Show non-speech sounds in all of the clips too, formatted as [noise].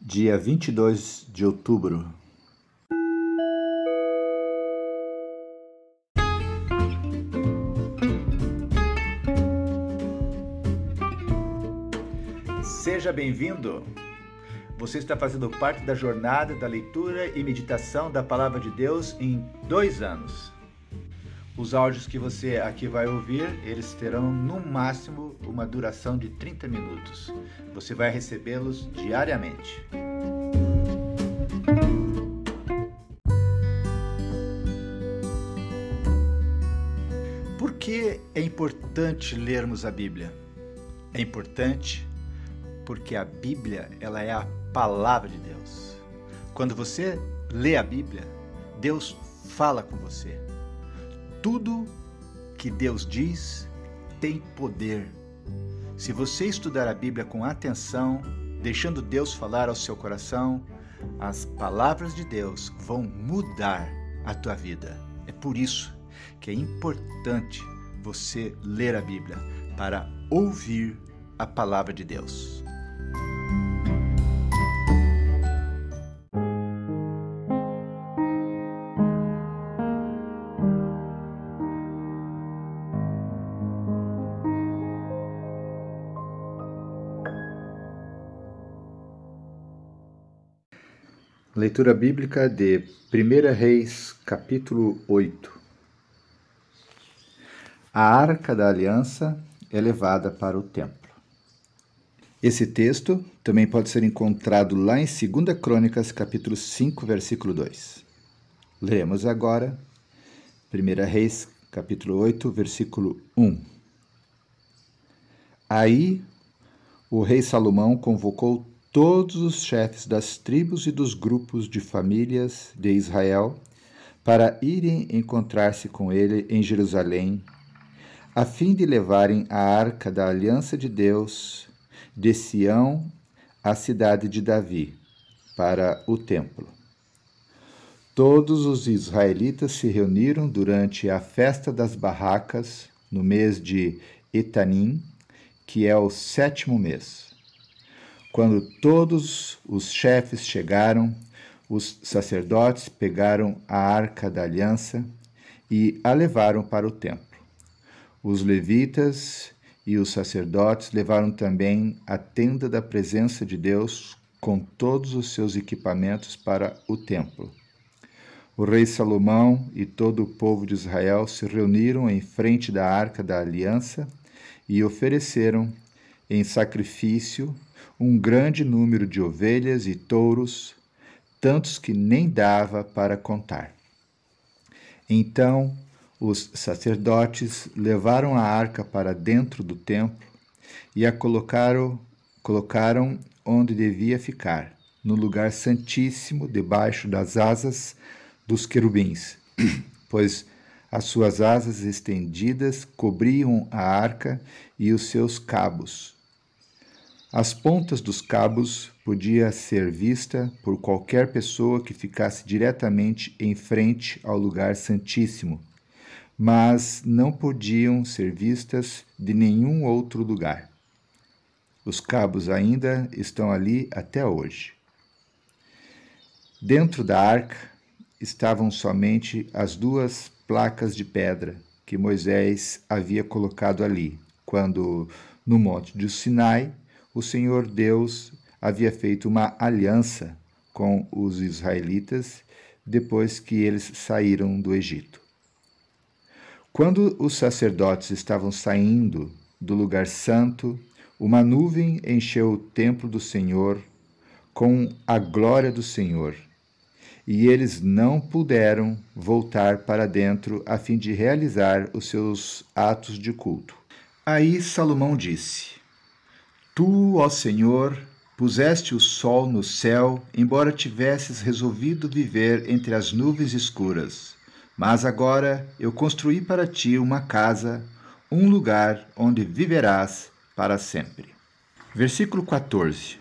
dia 22 de outubro. Seja bem-vindo! Você está fazendo parte da jornada da leitura e meditação da Palavra de Deus em dois anos. Os áudios que você aqui vai ouvir, eles terão no máximo uma duração de 30 minutos. Você vai recebê-los diariamente. Por que é importante lermos a Bíblia? É importante porque a Bíblia, ela é a palavra de Deus. Quando você lê a Bíblia, Deus fala com você. Tudo que Deus diz tem poder. Se você estudar a Bíblia com atenção, deixando Deus falar ao seu coração, as palavras de Deus vão mudar a tua vida. É por isso que é importante você ler a Bíblia para ouvir a palavra de Deus. Leitura bíblica de 1 Reis, capítulo 8. A arca da aliança é levada para o templo. Esse texto também pode ser encontrado lá em 2 Crônicas, capítulo 5, versículo 2. Leremos agora 1 Reis, capítulo 8, versículo 1. Aí o rei Salomão convocou todos os chefes das tribos e dos grupos de famílias de Israel para irem encontrar-se com ele em Jerusalém, a fim de levarem a arca da aliança de Deus de Sião à cidade de Davi, para o templo. Todos os israelitas se reuniram durante a festa das barracas, no mês de Etanim, que é o sétimo mês. Quando todos os chefes chegaram, os sacerdotes pegaram a arca da aliança e a levaram para o templo. Os levitas e os sacerdotes levaram também a tenda da presença de Deus com todos os seus equipamentos para o templo. O rei Salomão e todo o povo de Israel se reuniram em frente da arca da aliança e ofereceram em sacrifício um grande número de ovelhas e touros, tantos que nem dava para contar. Então os sacerdotes levaram a arca para dentro do templo e a colocaram, colocaram onde devia ficar, no lugar santíssimo, debaixo das asas dos querubins, [clears throat] pois as suas asas estendidas cobriam a arca e os seus cabos, as pontas dos cabos podia ser vista por qualquer pessoa que ficasse diretamente em frente ao lugar santíssimo, mas não podiam ser vistas de nenhum outro lugar. Os cabos ainda estão ali até hoje. Dentro da arca estavam somente as duas placas de pedra que Moisés havia colocado ali, quando, no Monte de Sinai, o Senhor Deus havia feito uma aliança com os israelitas depois que eles saíram do Egito. Quando os sacerdotes estavam saindo do lugar santo, uma nuvem encheu o templo do Senhor com a glória do Senhor, e eles não puderam voltar para dentro a fim de realizar os seus atos de culto. Aí Salomão disse: Tu, ó Senhor, puseste o sol no céu, embora tivesses resolvido viver entre as nuvens escuras. Mas agora eu construí para ti uma casa, um lugar onde viverás para sempre. Versículo 14.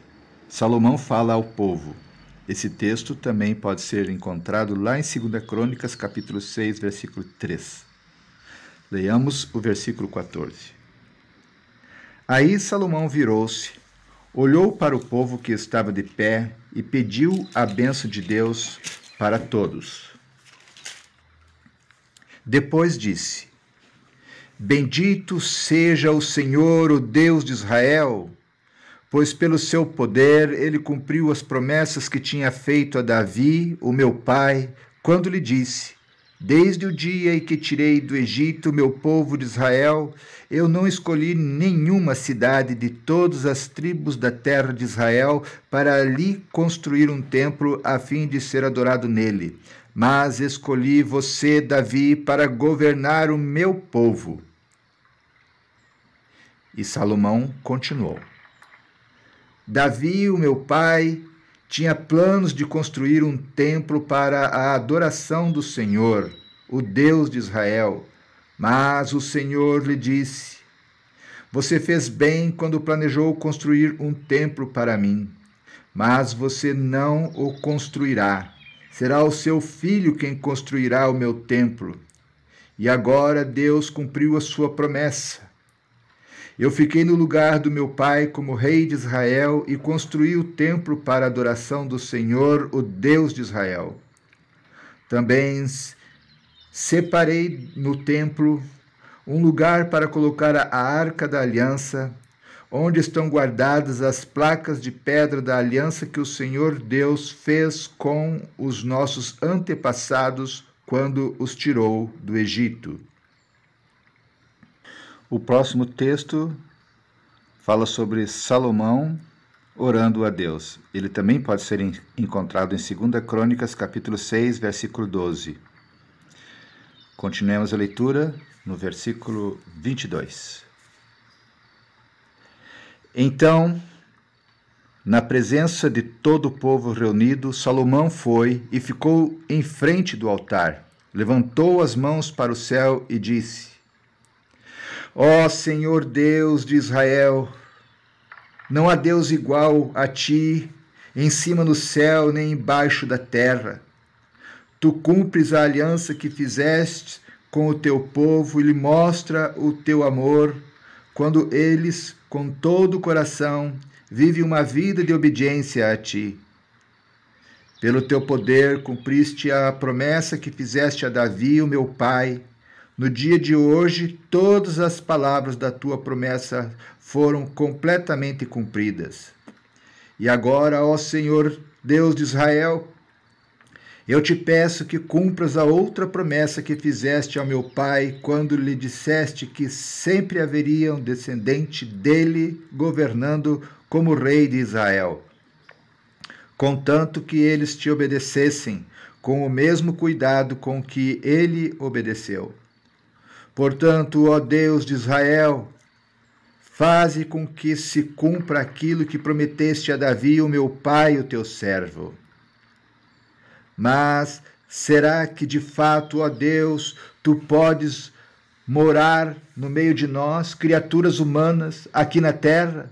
Salomão fala ao povo. Esse texto também pode ser encontrado lá em 2 Crônicas, capítulo 6, versículo 3. Leiamos o versículo 14. Aí Salomão virou-se, olhou para o povo que estava de pé e pediu a benção de Deus para todos. Depois disse: Bendito seja o Senhor, o Deus de Israel, pois pelo seu poder ele cumpriu as promessas que tinha feito a Davi, o meu pai, quando lhe disse: Desde o dia em que tirei do Egito meu povo de Israel, eu não escolhi nenhuma cidade de todas as tribos da terra de Israel para ali construir um templo a fim de ser adorado nele. Mas escolhi você, Davi, para governar o meu povo. E Salomão continuou: Davi, o meu pai, tinha planos de construir um templo para a adoração do Senhor, o Deus de Israel. Mas o Senhor lhe disse: Você fez bem quando planejou construir um templo para mim, mas você não o construirá. Será o seu filho quem construirá o meu templo. E agora Deus cumpriu a sua promessa. Eu fiquei no lugar do meu pai como rei de Israel e construí o templo para a adoração do Senhor, o Deus de Israel. Também separei no templo um lugar para colocar a arca da aliança, onde estão guardadas as placas de pedra da aliança que o Senhor Deus fez com os nossos antepassados quando os tirou do Egito. O próximo texto fala sobre Salomão orando a Deus. Ele também pode ser encontrado em 2 Crônicas, capítulo 6, versículo 12. Continuemos a leitura no versículo 22. Então, na presença de todo o povo reunido, Salomão foi e ficou em frente do altar, levantou as mãos para o céu e disse: Ó Senhor Deus de Israel, não há Deus igual a ti, em cima no céu nem embaixo da terra. Tu cumpres a aliança que fizeste com o teu povo e lhe mostra o teu amor, quando eles, com todo o coração, vivem uma vida de obediência a ti. Pelo teu poder cumpriste a promessa que fizeste a Davi, o meu pai, no dia de hoje, todas as palavras da tua promessa foram completamente cumpridas. E agora, ó Senhor Deus de Israel, eu te peço que cumpras a outra promessa que fizeste ao meu pai quando lhe disseste que sempre haveria um descendente dele governando como rei de Israel. Contanto que eles te obedecessem com o mesmo cuidado com que ele obedeceu. Portanto, ó Deus de Israel, faze com que se cumpra aquilo que prometeste a Davi, o meu pai, o teu servo. Mas será que de fato, ó Deus, tu podes morar no meio de nós, criaturas humanas, aqui na terra?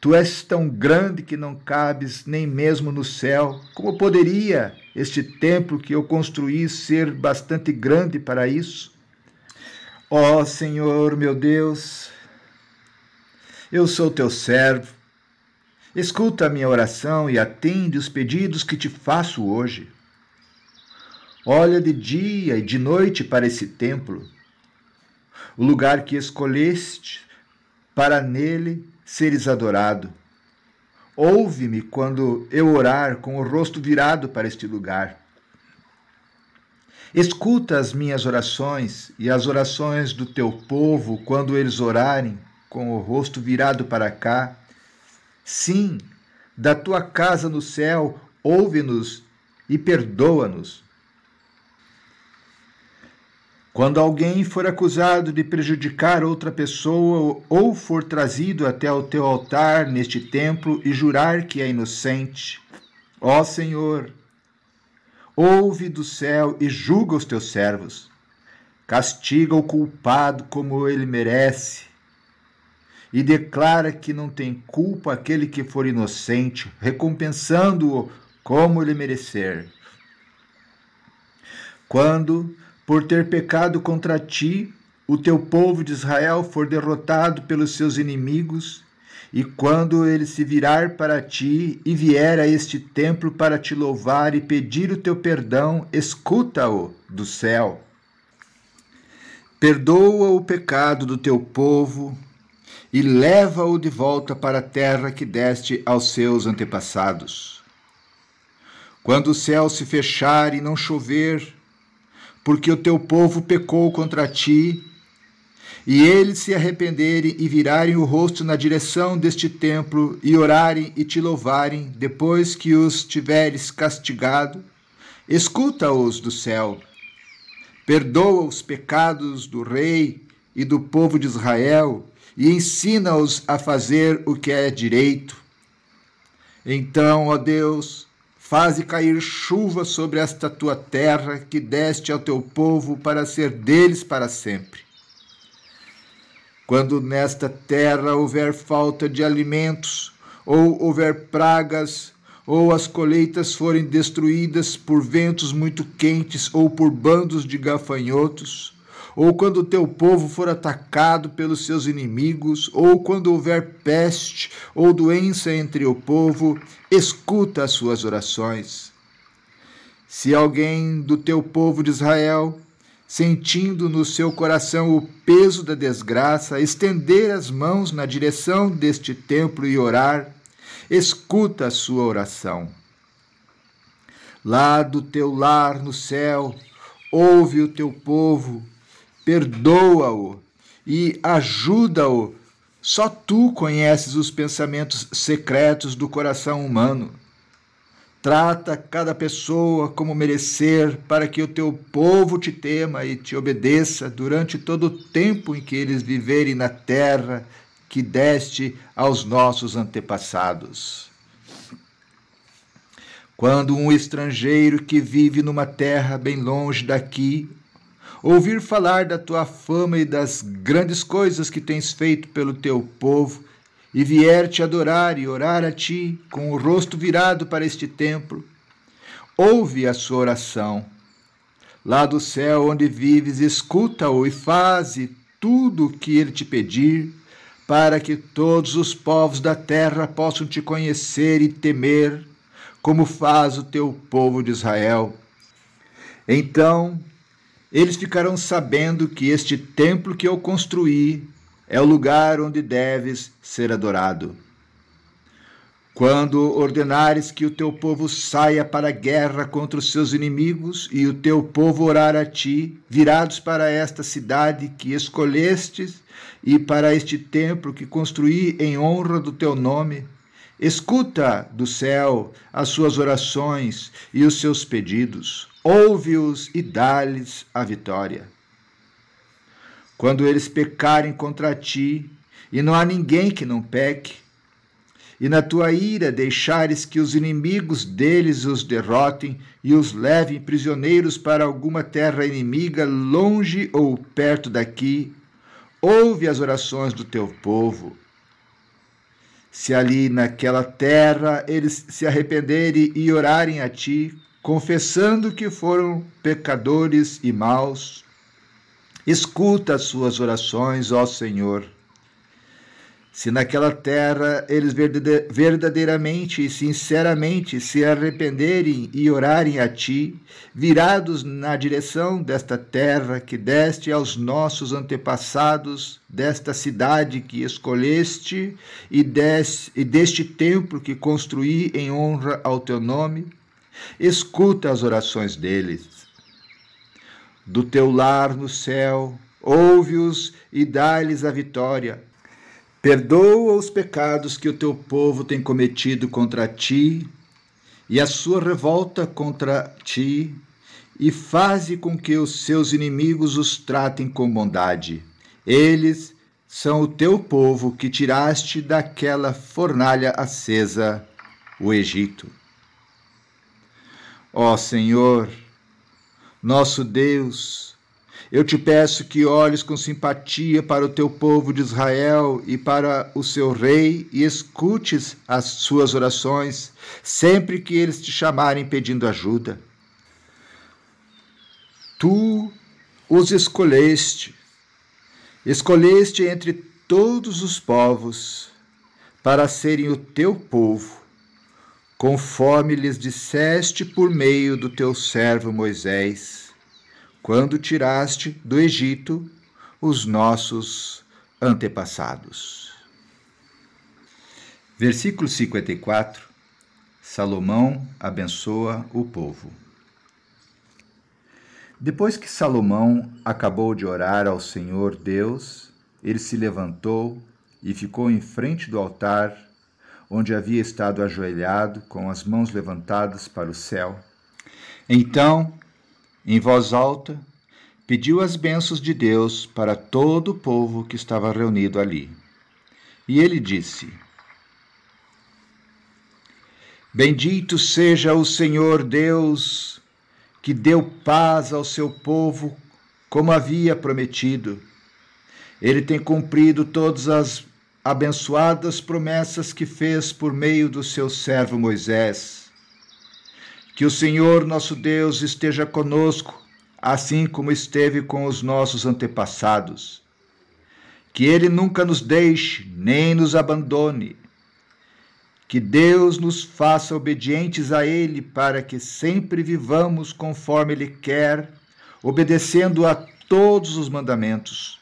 Tu és tão grande que não cabes nem mesmo no céu. Como poderia este templo que eu construí ser bastante grande para isso? Ó oh, Senhor meu Deus, eu sou teu servo. Escuta a minha oração e atende os pedidos que te faço hoje. Olha de dia e de noite para esse templo, o lugar que escolheste para nele seres adorado. Ouve-me quando eu orar com o rosto virado para este lugar. Escuta as minhas orações e as orações do teu povo quando eles orarem com o rosto virado para cá. Sim, da tua casa no céu, ouve-nos e perdoa-nos. Quando alguém for acusado de prejudicar outra pessoa ou for trazido até o teu altar neste templo e jurar que é inocente, ó Senhor, ouve do céu e julga os teus servos. Castiga o culpado como ele merece. E declara que não tem culpa aquele que for inocente, recompensando-o como ele merecer. Quando, por ter pecado contra ti, o teu povo de Israel for derrotado pelos seus inimigos, E quando ele se virar para ti e vier a este templo para te louvar e pedir o teu perdão, escuta-o do céu. Perdoa o pecado do teu povo e leva-o de volta para a terra que deste aos seus antepassados. Quando o céu se fechar e não chover, porque o teu povo pecou contra ti, e eles se arrependerem e virarem o rosto na direção deste templo e orarem e te louvarem depois que os tiveres castigado, escuta-os do céu. Perdoa os pecados do rei e do povo de Israel e ensina-os a fazer o que é direito. Então, ó Deus, faze cair chuva sobre esta tua terra que deste ao teu povo para ser deles para sempre quando nesta terra houver falta de alimentos, ou houver pragas, ou as colheitas forem destruídas por ventos muito quentes ou por bandos de gafanhotos, ou quando o teu povo for atacado pelos seus inimigos, ou quando houver peste ou doença entre o povo, escuta as suas orações. Se alguém do teu povo de Israel sentindo no seu coração o peso da desgraça, estender as mãos na direção deste templo e orar, escuta a sua oração. Lá do teu lar no céu, ouve o teu povo, perdoa-o e ajuda-o. Só tu conheces os pensamentos secretos do coração humano. Trata cada pessoa como merecer, para que o teu povo te tema e te obedeça durante todo o tempo em que eles viverem na terra que deste aos nossos antepassados. Quando um estrangeiro que vive numa terra bem longe daqui ouvir falar da tua fama e das grandes coisas que tens feito pelo teu povo, e vier te adorar e orar a ti, com o rosto virado para este templo, ouve a sua oração. Lá do céu onde vives, escuta-o e faze tudo o que ele te pedir, para que todos os povos da terra possam te conhecer e temer, como faz o teu povo de Israel. Então, eles ficarão sabendo que este templo que eu construí é o lugar onde deves ser adorado. Quando ordenares que o teu povo saia para a guerra contra os seus inimigos e o teu povo orar a ti, virados para esta cidade que escolhestes e para este templo que construí em honra do teu nome, escuta do céu as suas orações e os seus pedidos, ouve-os e dá-lhes a vitória quando eles pecarem contra ti, e não há ninguém que não peque, e na tua ira deixares que os inimigos deles os derrotem e os levem prisioneiros para alguma terra inimiga, longe ou perto daqui, ouve as orações do teu povo. Se ali naquela terra eles se arrependerem e orarem a ti, confessando que foram pecadores e maus, Escuta as suas orações, ó Senhor. Se naquela terra eles verdadeiramente e sinceramente se arrependerem e orarem a Ti, virados na direção desta terra que deste aos nossos antepassados, desta cidade que escolheste e, deste, e deste templo que construí em honra ao Teu nome, escuta as orações deles do teu lar no céu, ouve-os e dá-lhes a vitória. Perdoa os pecados que o teu povo tem cometido contra ti e a sua revolta contra ti, e faze com que os seus inimigos os tratem com bondade. Eles são o teu povo que tiraste daquela fornalha acesa, o Egito. Ó Senhor, nosso Deus, eu te peço que olhes com simpatia para o teu povo de Israel e para o seu rei e escutes as suas orações sempre que eles te chamarem pedindo ajuda. Tu os escolheste, escolheste entre todos os povos, para serem o teu povo, conforme lhes disseste por meio do teu servo Moisés, quando tiraste do Egito os nossos antepassados. Versículo 54 Salomão abençoa o povo. Depois que Salomão acabou de orar ao Senhor Deus, ele se levantou e ficou em frente do altar, onde havia estado ajoelhado, com as mãos levantadas para o céu. Então, em voz alta, pediu as bênçãos de Deus para todo o povo que estava reunido ali. E ele disse: Bendito seja o Senhor Deus que deu paz ao seu povo, como havia prometido. Ele tem cumprido todas as abençoadas promessas que fez por meio do seu servo Moisés. Que o Senhor nosso Deus esteja conosco, assim como esteve com os nossos antepassados. Que ele nunca nos deixe, nem nos abandone que Deus nos faça obedientes a Ele para que sempre vivamos conforme Ele quer, obedecendo a todos os mandamentos,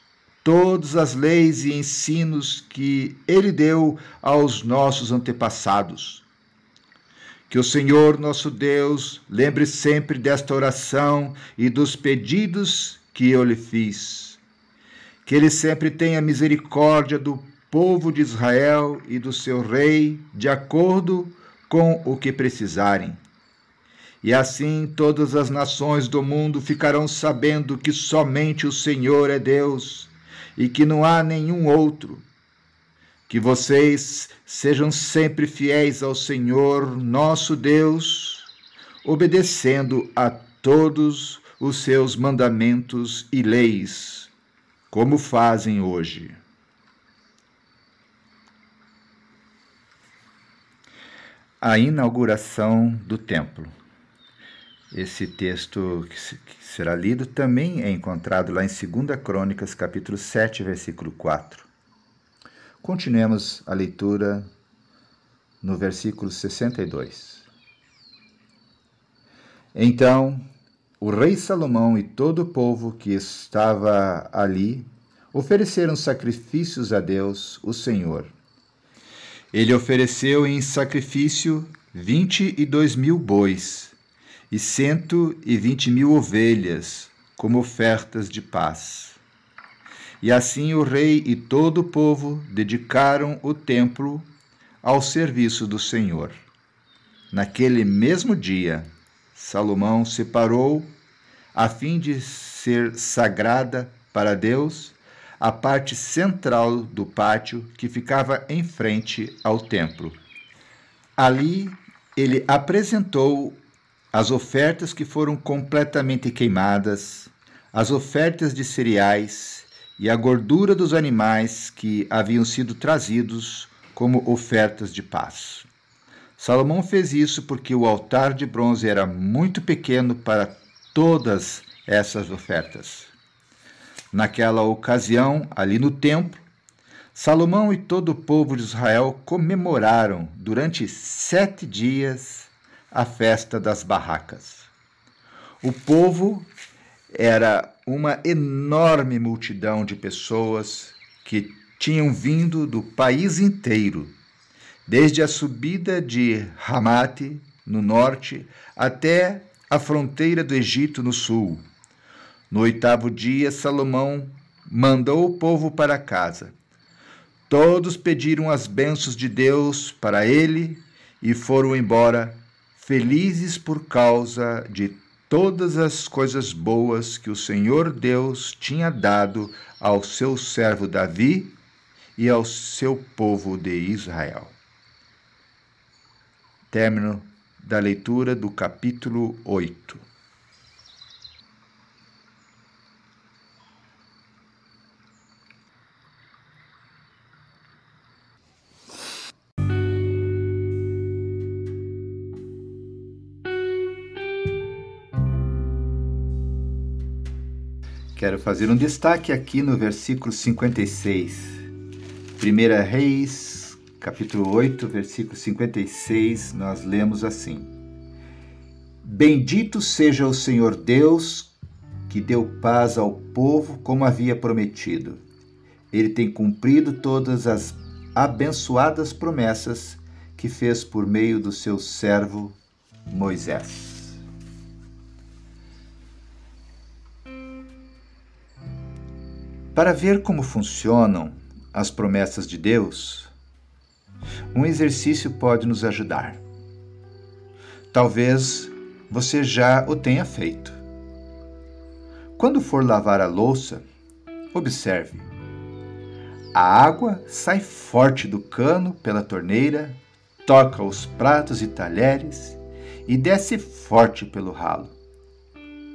todas as leis e ensinos que Ele deu aos nossos antepassados. Que o Senhor nosso Deus lembre sempre desta oração e dos pedidos que eu lhe fiz. Que Ele sempre tenha misericórdia do povo de Israel e do seu rei, de acordo com o que precisarem. E assim todas as nações do mundo ficarão sabendo que somente o Senhor é Deus e que não há nenhum outro. Que vocês sejam sempre fiéis ao Senhor nosso Deus, obedecendo a todos os seus mandamentos e leis, como fazem hoje. a inauguração do templo. Esse texto que será lido também é encontrado lá em 2 Crônicas, capítulo 7, versículo 4. Continuemos a leitura no versículo 62. Então, o rei Salomão e todo o povo que estava ali ofereceram sacrifícios a Deus, o Senhor ele ofereceu em sacrifício vinte e dois mil bois e cento e vinte mil ovelhas como ofertas de paz. E assim o rei e todo o povo dedicaram o templo ao serviço do Senhor. Naquele mesmo dia, Salomão separou, a fim de ser sagrada para Deus, a parte central do pátio que ficava em frente ao templo. Ali ele apresentou as ofertas que foram completamente queimadas, as ofertas de cereais e a gordura dos animais que haviam sido trazidos como ofertas de paz. Salomão fez isso porque o altar de bronze era muito pequeno para todas essas ofertas. Naquela ocasião, ali no templo, Salomão e todo o povo de Israel comemoraram durante sete dias a festa das barracas. O povo era uma enorme multidão de pessoas que tinham vindo do país inteiro, desde a subida de Ramate, no norte, até a fronteira do Egito, no sul. No oitavo dia, Salomão mandou o povo para casa. Todos pediram as bênçãos de Deus para ele e foram embora, felizes por causa de todas as coisas boas que o Senhor Deus tinha dado ao seu servo Davi e ao seu povo de Israel. Término da leitura do capítulo 8. Quero fazer um destaque aqui no versículo 56. 1 Reis, capítulo 8, versículo 56, nós lemos assim: Bendito seja o Senhor Deus, que deu paz ao povo como havia prometido. Ele tem cumprido todas as abençoadas promessas que fez por meio do seu servo Moisés. Para ver como funcionam as promessas de Deus, um exercício pode nos ajudar. Talvez você já o tenha feito. Quando for lavar a louça, observe. A água sai forte do cano pela torneira, toca os pratos e talheres e desce forte pelo ralo.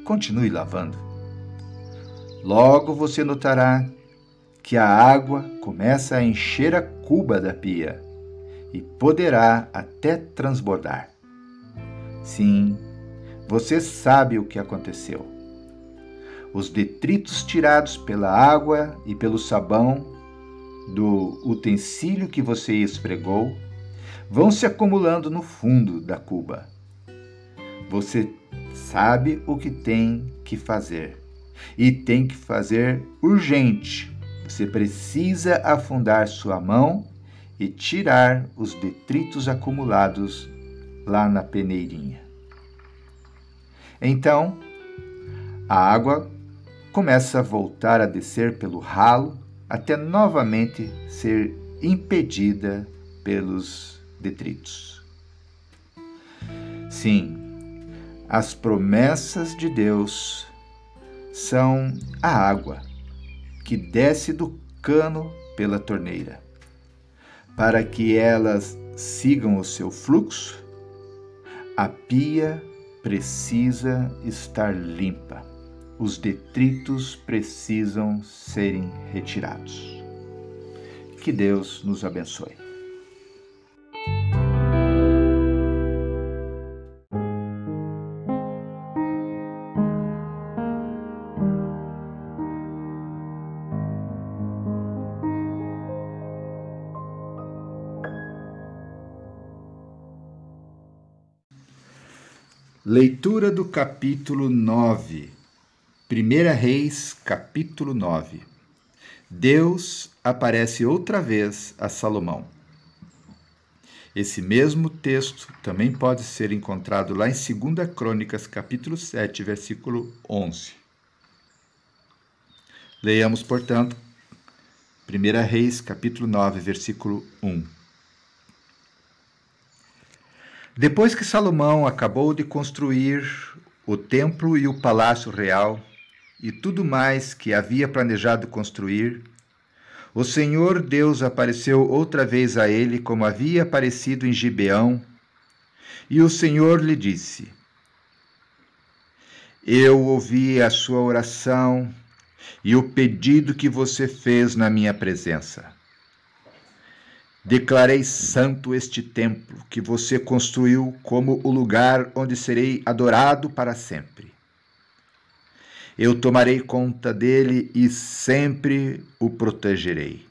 Continue lavando. Logo você notará que a água começa a encher a cuba da pia e poderá até transbordar. Sim, você sabe o que aconteceu. Os detritos tirados pela água e pelo sabão do utensílio que você esfregou vão se acumulando no fundo da cuba. Você sabe o que tem que fazer e tem que fazer urgente. Você precisa afundar sua mão e tirar os detritos acumulados lá na peneirinha. Então, a água começa a voltar a descer pelo ralo até novamente ser impedida pelos detritos. Sim, as promessas de Deus são a água que desce do cano pela torneira. Para que elas sigam o seu fluxo, a pia precisa estar limpa. Os detritos precisam serem retirados. Que Deus nos abençoe. Leitura do capítulo 9. 1 Reis, capítulo 9. Deus aparece outra vez a Salomão. Esse mesmo texto também pode ser encontrado lá em 2 Crônicas, capítulo 7, versículo 11. Leiamos, portanto, 1 Reis, capítulo 9, versículo 1. Depois que Salomão acabou de construir o templo e o palácio real e tudo mais que havia planejado construir, o Senhor Deus apareceu outra vez a ele, como havia aparecido em Gibeão, e o Senhor lhe disse: Eu ouvi a sua oração e o pedido que você fez na minha presença. Declarei santo este templo que você construiu como o lugar onde serei adorado para sempre. Eu tomarei conta dele e sempre o protegerei.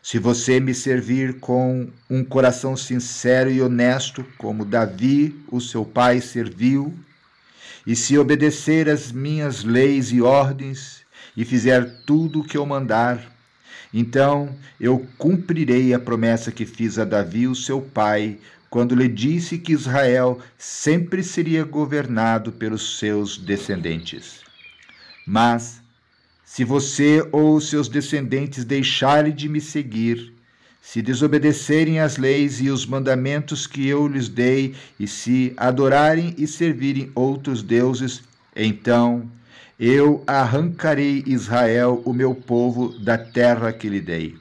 Se você me servir com um coração sincero e honesto, como Davi, o seu pai, serviu, e se obedecer às minhas leis e ordens, e fizer tudo o que eu mandar, então eu cumprirei a promessa que fiz a Davi, o seu pai, quando lhe disse que Israel sempre seria governado pelos seus descendentes. Mas, se você ou seus descendentes deixarem de me seguir, se desobedecerem às leis e os mandamentos que eu lhes dei, e se adorarem e servirem outros deuses, então eu arrancarei Israel, o meu povo, da terra que lhe dei.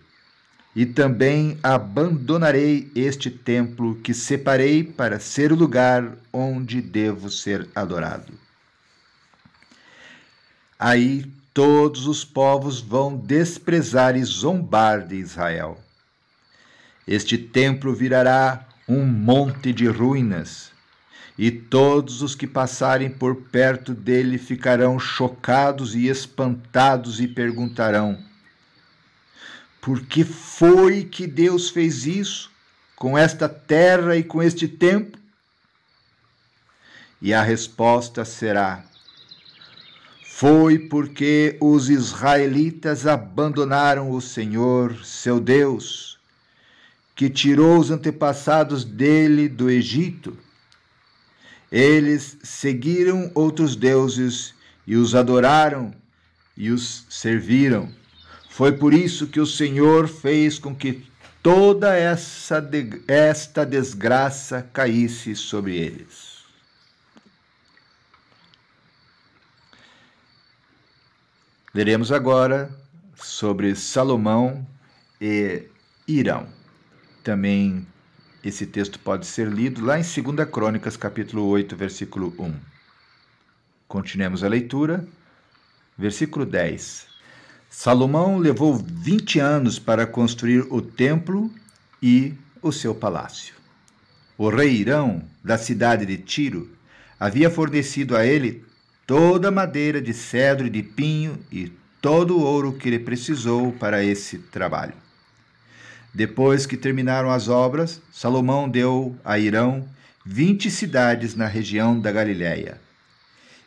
E também abandonarei este templo que separei para ser o lugar onde devo ser adorado. Aí todos os povos vão desprezar e zombar de Israel. Este templo virará um monte de ruínas e todos os que passarem por perto dele ficarão chocados e espantados e perguntarão: Por que foi que Deus fez isso com esta terra e com este tempo? E a resposta será: Foi porque os israelitas abandonaram o Senhor, seu Deus, que tirou os antepassados dele do Egito. Eles seguiram outros deuses e os adoraram e os serviram. Foi por isso que o Senhor fez com que toda essa de, esta desgraça caísse sobre eles. Veremos agora sobre Salomão e Irão. Também esse texto pode ser lido lá em 2 Crônicas, capítulo 8, versículo 1. Continuemos a leitura. Versículo 10. Salomão levou 20 anos para construir o templo e o seu palácio. O rei Irão, da cidade de Tiro, havia fornecido a ele toda a madeira de cedro e de pinho e todo o ouro que ele precisou para esse trabalho. Depois que terminaram as obras, Salomão deu a Irão vinte cidades na região da Galiléia.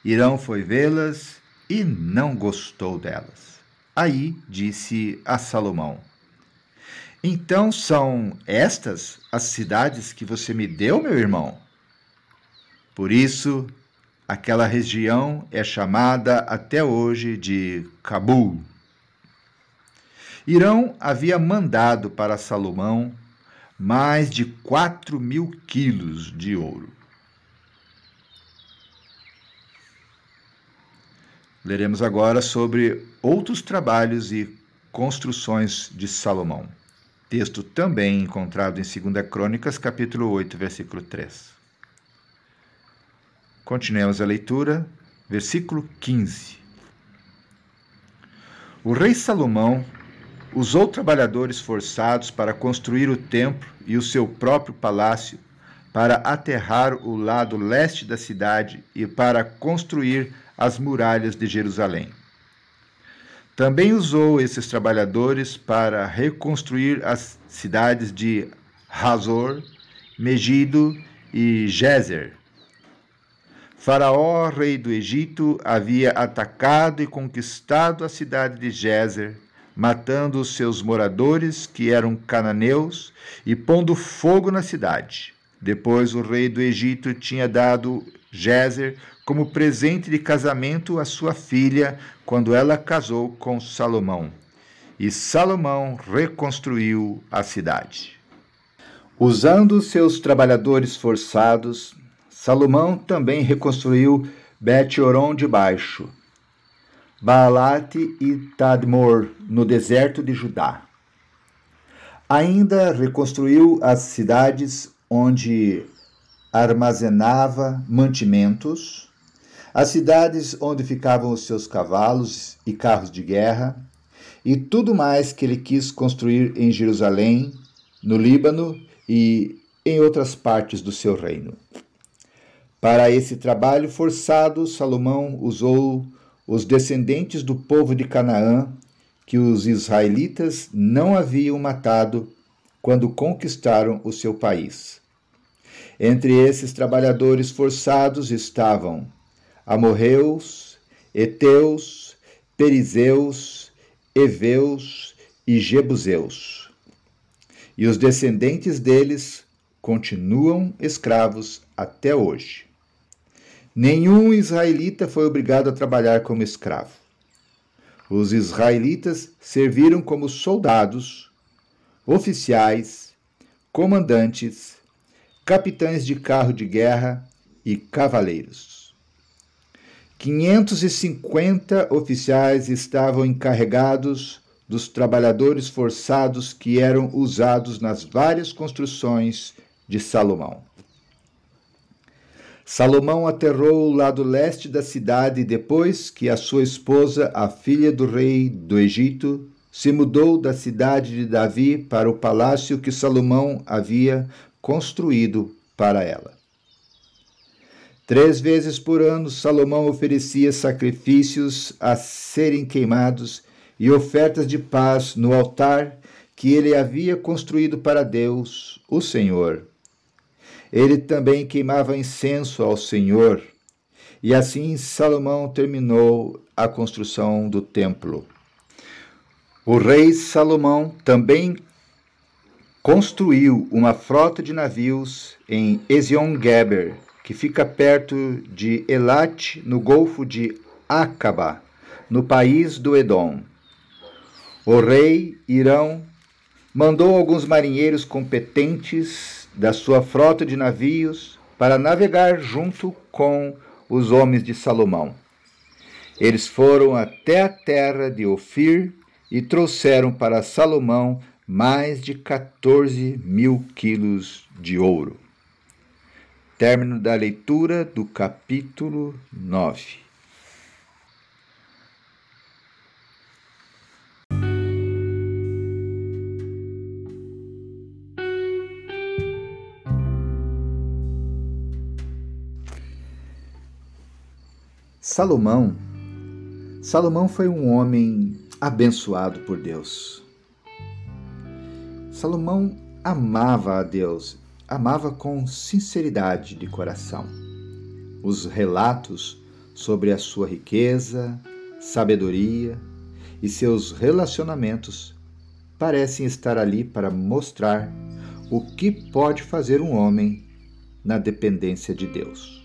Irão foi vê-las e não gostou delas. Aí disse a Salomão: Então são estas as cidades que você me deu, meu irmão? Por isso, aquela região é chamada até hoje de Cabul. Irão havia mandado para Salomão mais de quatro mil quilos de ouro. Leremos agora sobre outros trabalhos e construções de Salomão. Texto também encontrado em 2 Crônicas, capítulo 8, versículo 3. Continuemos a leitura, versículo 15. O rei Salomão usou trabalhadores forçados para construir o templo e o seu próprio palácio, para aterrar o lado leste da cidade e para construir as muralhas de Jerusalém. Também usou esses trabalhadores para reconstruir as cidades de Hazor, Megido e Gezer. Faraó, rei do Egito, havia atacado e conquistado a cidade de Gezer, matando os seus moradores, que eram cananeus, e pondo fogo na cidade. Depois o rei do Egito tinha dado Gezer como presente de casamento à sua filha quando ela casou com Salomão. E Salomão reconstruiu a cidade. Usando seus trabalhadores forçados, Salomão também reconstruiu Bet-Oron de Baixo, Baalat e Tadmor, no deserto de Judá. Ainda reconstruiu as cidades onde armazenava mantimentos, as cidades onde ficavam os seus cavalos e carros de guerra, e tudo mais que ele quis construir em Jerusalém, no Líbano e em outras partes do seu reino. Para esse trabalho forçado, Salomão usou os descendentes do povo de Canaã, que os israelitas não haviam matado quando conquistaram o seu país. Entre esses trabalhadores forçados estavam amorreus, heteus, perizeus, heveus e jebuseus. E os descendentes deles continuam escravos até hoje. Nenhum israelita foi obrigado a trabalhar como escravo. Os israelitas serviram como soldados, oficiais, comandantes, capitães de carro de guerra e cavaleiros. 550 oficiais estavam encarregados dos trabalhadores forçados que eram usados nas várias construções de Salomão. Salomão aterrou o lado leste da cidade depois que a sua esposa, a filha do rei do Egito, se mudou da cidade de Davi para o palácio que Salomão havia construído para ela. Três vezes por ano, Salomão oferecia sacrifícios a serem queimados e ofertas de paz no altar que ele havia construído para Deus, o Senhor. Ele também queimava incenso ao Senhor, e assim Salomão terminou a construção do templo. O rei Salomão também construiu uma frota de navios em Ezion-Geber, que fica perto de Elat, no Golfo de Acaba, no país do Edom. O rei Irão mandou alguns marinheiros competentes da sua frota de navios para navegar junto com os homens de Salomão. Eles foram até a terra de Ofir e trouxeram para Salomão mais de 14 mil quilos de ouro. Término da leitura do capítulo 9. Salomão Salomão foi um homem abençoado por Deus. Salomão amava a Deus, amava com sinceridade de coração. Os relatos sobre a sua riqueza, sabedoria e seus relacionamentos parecem estar ali para mostrar o que pode fazer um homem na dependência de Deus.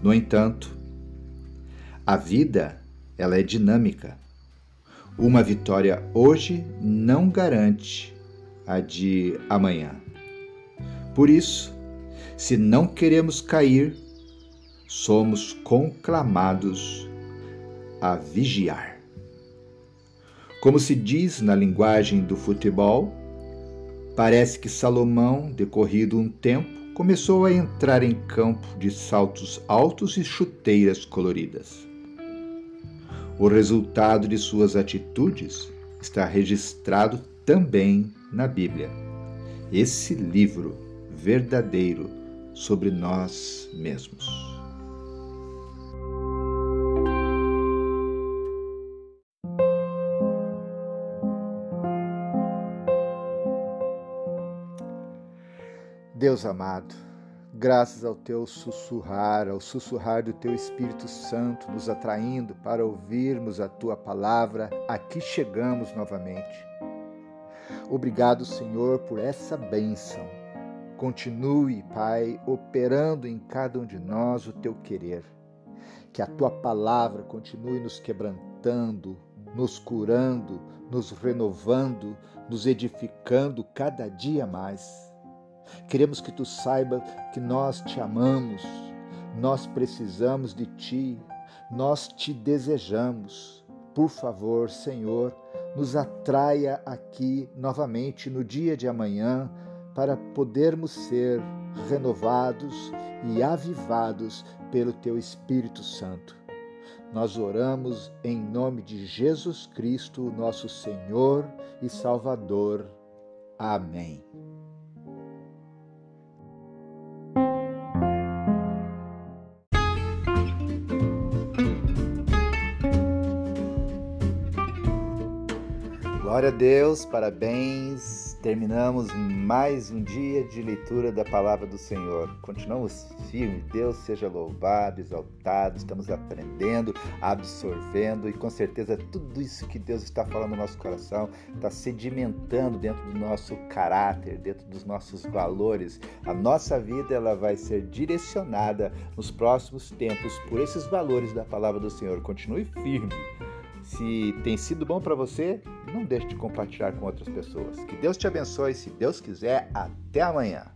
No entanto, a vida, ela é dinâmica. Uma vitória hoje não garante a de amanhã. Por isso, se não queremos cair, somos conclamados a vigiar. Como se diz na linguagem do futebol, parece que Salomão, decorrido um tempo, começou a entrar em campo de saltos altos e chuteiras coloridas. O resultado de suas atitudes está registrado também na Bíblia. Esse livro verdadeiro sobre nós mesmos. Deus amado, graças ao teu sussurrar, ao sussurrar do teu Espírito Santo, nos atraindo para ouvirmos a tua palavra, aqui chegamos novamente. Obrigado, Senhor, por essa bênção. Continue, Pai, operando em cada um de nós o teu querer. Que a tua palavra continue nos quebrantando, nos curando, nos renovando, nos edificando cada dia mais Queremos que tu saiba que nós te amamos, nós precisamos de ti, nós te desejamos. Por favor, Senhor, nos atraia aqui novamente no dia de amanhã para podermos ser renovados e avivados pelo teu Espírito Santo. Nós oramos em nome de Jesus Cristo, nosso Senhor e Salvador. Amém. Glória a Deus, parabéns. Terminamos mais um dia de leitura da palavra do Senhor. Continuamos firmes. Deus seja louvado, exaltado. Estamos aprendendo, absorvendo e com certeza tudo isso que Deus está falando no nosso coração está sedimentando dentro do nosso caráter, dentro dos nossos valores. A nossa vida ela vai ser direcionada nos próximos tempos por esses valores da palavra do Senhor. Continue firme se tem sido bom para você, não deixe de compartilhar com outras pessoas. Que Deus te abençoe. Se Deus quiser, até amanhã.